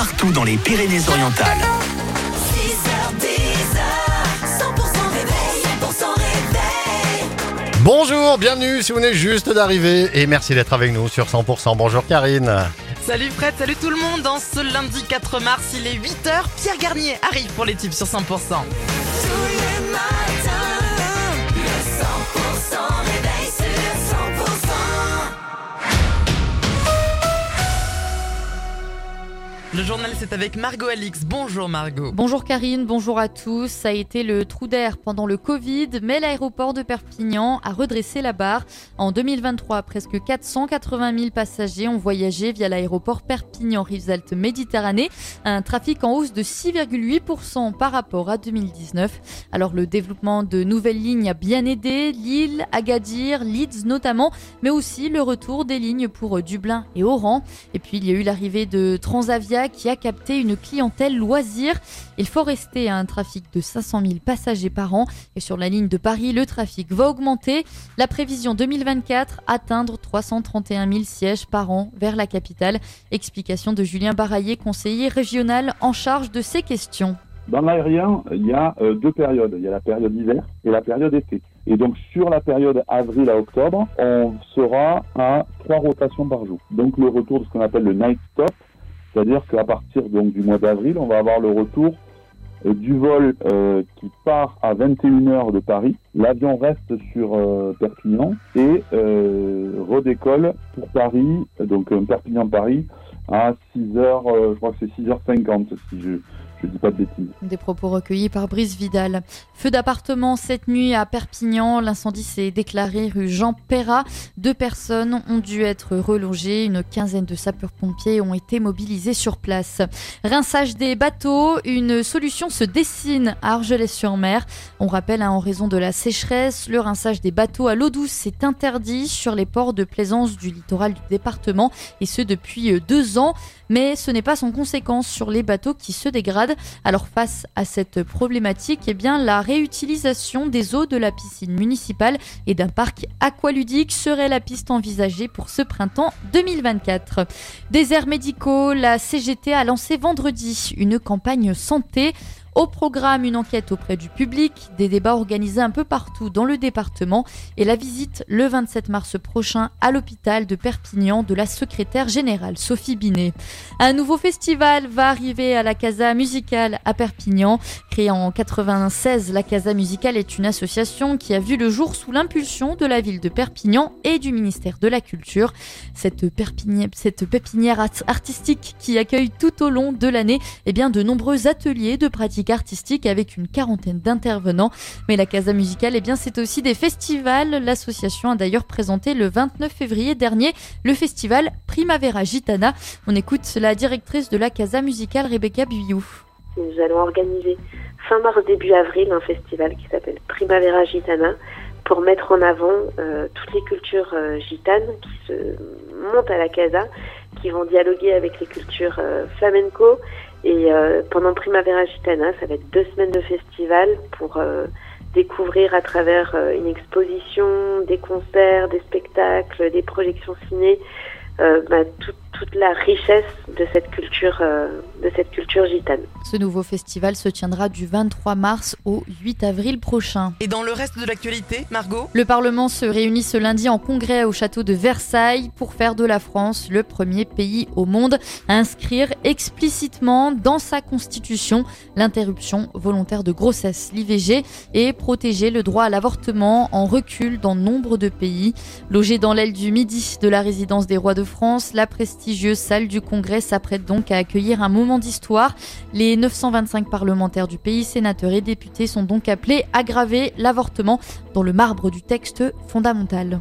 partout dans les Pyrénées-Orientales. 6h, 10h, 100% réveil, 100% réveil. Bonjour, bienvenue si vous venez juste d'arriver et merci d'être avec nous sur 100%. Bonjour Karine. Salut Fred, salut tout le monde. Dans ce lundi 4 mars, il est 8h. Pierre Garnier arrive pour les tubes sur 100%. Tous les matins, Le journal, c'est avec Margot Alix. Bonjour Margot. Bonjour Karine, bonjour à tous. Ça a été le trou d'air pendant le Covid, mais l'aéroport de Perpignan a redressé la barre. En 2023, presque 480 000 passagers ont voyagé via l'aéroport Perpignan-Rivesaltes Méditerranée, un trafic en hausse de 6,8% par rapport à 2019. Alors le développement de nouvelles lignes a bien aidé, Lille, Agadir, Leeds notamment, mais aussi le retour des lignes pour Dublin et Oran. Et puis il y a eu l'arrivée de Transavia qui a capté une clientèle loisir. Il faut rester à un trafic de 500 000 passagers par an. Et sur la ligne de Paris, le trafic va augmenter. La prévision 2024, atteindre 331 000 sièges par an vers la capitale. Explication de Julien Baraillé, conseiller régional en charge de ces questions. Dans l'aérien, il y a euh, deux périodes. Il y a la période hiver et la période été. Et donc sur la période avril à octobre, on sera à trois rotations par jour. Donc le retour de ce qu'on appelle le night stop, c'est-à-dire qu'à partir donc du mois d'avril, on va avoir le retour euh, du vol euh, qui part à 21h de Paris. L'avion reste sur euh, Perpignan et euh, redécolle pour Paris, donc euh, Perpignan-Paris, à 6h, je crois que c'est 6h50 si je Des propos recueillis par Brice Vidal. Feu d'appartement cette nuit à Perpignan. L'incendie s'est déclaré rue Jean Perrat. Deux personnes ont dû être relogées. Une quinzaine de sapeurs-pompiers ont été mobilisés sur place. Rinçage des bateaux. Une solution se dessine à Argelès-sur-Mer. On rappelle, hein, en raison de la sécheresse, le rinçage des bateaux à l'eau douce est interdit sur les ports de plaisance du littoral du département et ce depuis euh, deux ans. Mais ce n'est pas sans conséquence sur les bateaux qui se dégradent. Alors face à cette problématique, eh la réutilisation des eaux de la piscine municipale et d'un parc aqualudique serait la piste envisagée pour ce printemps 2024. Déserts médicaux, la CGT a lancé vendredi une campagne santé. Au programme, une enquête auprès du public, des débats organisés un peu partout dans le département et la visite le 27 mars prochain à l'hôpital de Perpignan de la secrétaire générale Sophie Binet. Un nouveau festival va arriver à la Casa Musicale à Perpignan. Créée en 96, la Casa Musicale est une association qui a vu le jour sous l'impulsion de la ville de Perpignan et du ministère de la Culture. Cette, cette pépinière art- artistique qui accueille tout au long de l'année eh bien, de nombreux ateliers de pratiques artistiques avec une quarantaine d'intervenants. Mais la Casa Musicale, eh bien, c'est aussi des festivals. L'association a d'ailleurs présenté le 29 février dernier le festival Primavera Gitana. On écoute la directrice de la Casa Musicale, Rebecca Buyou. Nous allons organiser fin mars, début avril un festival qui s'appelle Primavera Gitana pour mettre en avant euh, toutes les cultures euh, gitanes qui se montent à la casa, qui vont dialoguer avec les cultures euh, flamenco. Et euh, pendant Primavera Gitana, ça va être deux semaines de festival pour euh, découvrir à travers euh, une exposition, des concerts, des spectacles, des projections ciné, euh, bah, tout- toute la richesse de cette culture, euh, de cette culture gitane. Ce nouveau festival se tiendra du 23 mars au 8 avril prochain. Et dans le reste de l'actualité, Margot? Le Parlement se réunit ce lundi en congrès au château de Versailles pour faire de la France le premier pays au monde à inscrire explicitement dans sa constitution l'interruption volontaire de grossesse, l'IVG, et protéger le droit à l'avortement en recul dans nombre de pays. Logée dans l'aile du midi de la résidence des rois de France, la prestigieuse salle du congrès s'apprête donc à accueillir un moment d'histoire. Les 925 parlementaires du pays, sénateurs et députés sont donc appelés à graver l'avortement dans le marbre du texte fondamental.